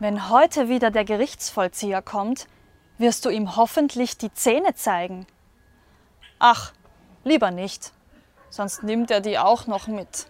Wenn heute wieder der Gerichtsvollzieher kommt, wirst du ihm hoffentlich die Zähne zeigen. Ach, lieber nicht, sonst nimmt er die auch noch mit.